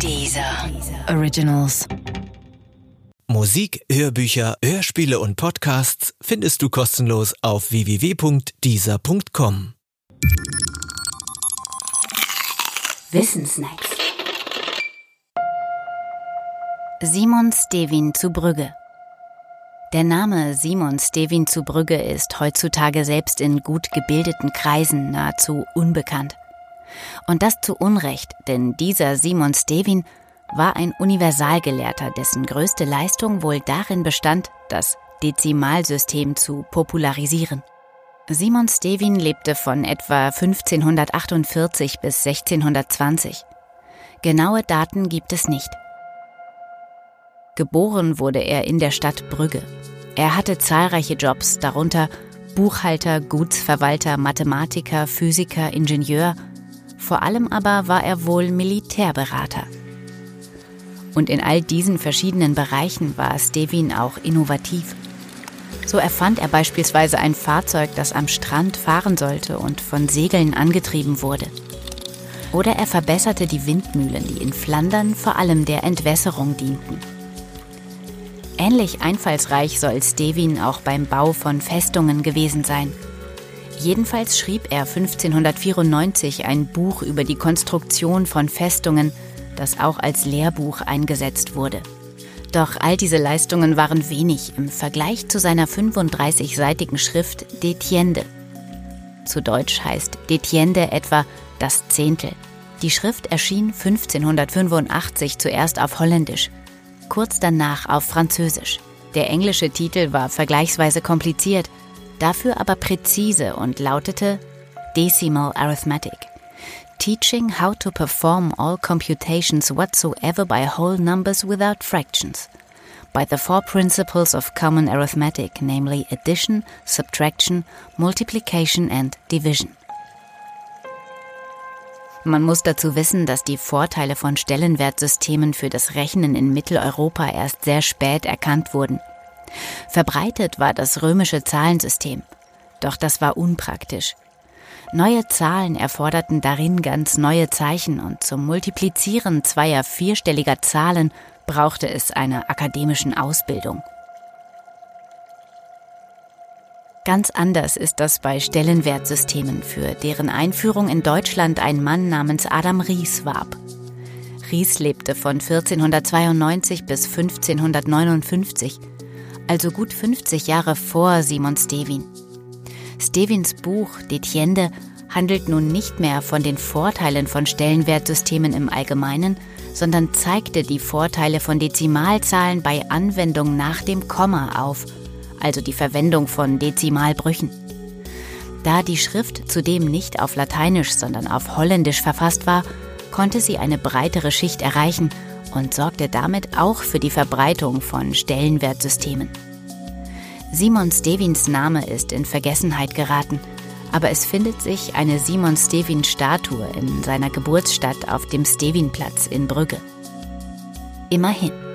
Dieser Originals. Musik, Hörbücher, Hörspiele und Podcasts findest du kostenlos auf www.dieser.com. Wissensnacks. Simon Stevin zu Brügge. Der Name Simon Stevin zu Brügge ist heutzutage selbst in gut gebildeten Kreisen nahezu unbekannt. Und das zu Unrecht, denn dieser Simon Stevin war ein Universalgelehrter, dessen größte Leistung wohl darin bestand, das Dezimalsystem zu popularisieren. Simon Stevin lebte von etwa 1548 bis 1620. Genaue Daten gibt es nicht. Geboren wurde er in der Stadt Brügge. Er hatte zahlreiche Jobs, darunter Buchhalter, Gutsverwalter, Mathematiker, Physiker, Ingenieur vor allem aber war er wohl Militärberater. Und in all diesen verschiedenen Bereichen war Stevin auch innovativ. So erfand er beispielsweise ein Fahrzeug, das am Strand fahren sollte und von Segeln angetrieben wurde. Oder er verbesserte die Windmühlen, die in Flandern vor allem der Entwässerung dienten. Ähnlich einfallsreich soll Stevin auch beim Bau von Festungen gewesen sein – Jedenfalls schrieb er 1594 ein Buch über die Konstruktion von Festungen, das auch als Lehrbuch eingesetzt wurde. Doch all diese Leistungen waren wenig im Vergleich zu seiner 35-seitigen Schrift Detiende. Zu Deutsch heißt Detiende etwa das Zehntel. Die Schrift erschien 1585 zuerst auf Holländisch, kurz danach auf Französisch. Der englische Titel war vergleichsweise kompliziert – dafür aber präzise und lautete Decimal Arithmetic. Teaching how to perform all computations whatsoever by whole numbers without fractions. By the four principles of common arithmetic, namely addition, subtraction, multiplication and division. Man muss dazu wissen, dass die Vorteile von Stellenwertsystemen für das Rechnen in Mitteleuropa erst sehr spät erkannt wurden. Verbreitet war das römische Zahlensystem, doch das war unpraktisch. Neue Zahlen erforderten darin ganz neue Zeichen und zum Multiplizieren zweier vierstelliger Zahlen brauchte es einer akademischen Ausbildung. Ganz anders ist das bei Stellenwertsystemen, für deren Einführung in Deutschland ein Mann namens Adam Ries warb. Ries lebte von 1492 bis 1559 also gut 50 Jahre vor Simon Stevin. Stevins Buch Detiende handelt nun nicht mehr von den Vorteilen von Stellenwertsystemen im Allgemeinen, sondern zeigte die Vorteile von Dezimalzahlen bei Anwendung nach dem Komma auf, also die Verwendung von Dezimalbrüchen. Da die Schrift zudem nicht auf Lateinisch, sondern auf Holländisch verfasst war, konnte sie eine breitere Schicht erreichen und sorgte damit auch für die Verbreitung von Stellenwertsystemen. Simon Stevins Name ist in Vergessenheit geraten, aber es findet sich eine Simon Stevin Statue in seiner Geburtsstadt auf dem Stevinplatz in Brügge. Immerhin.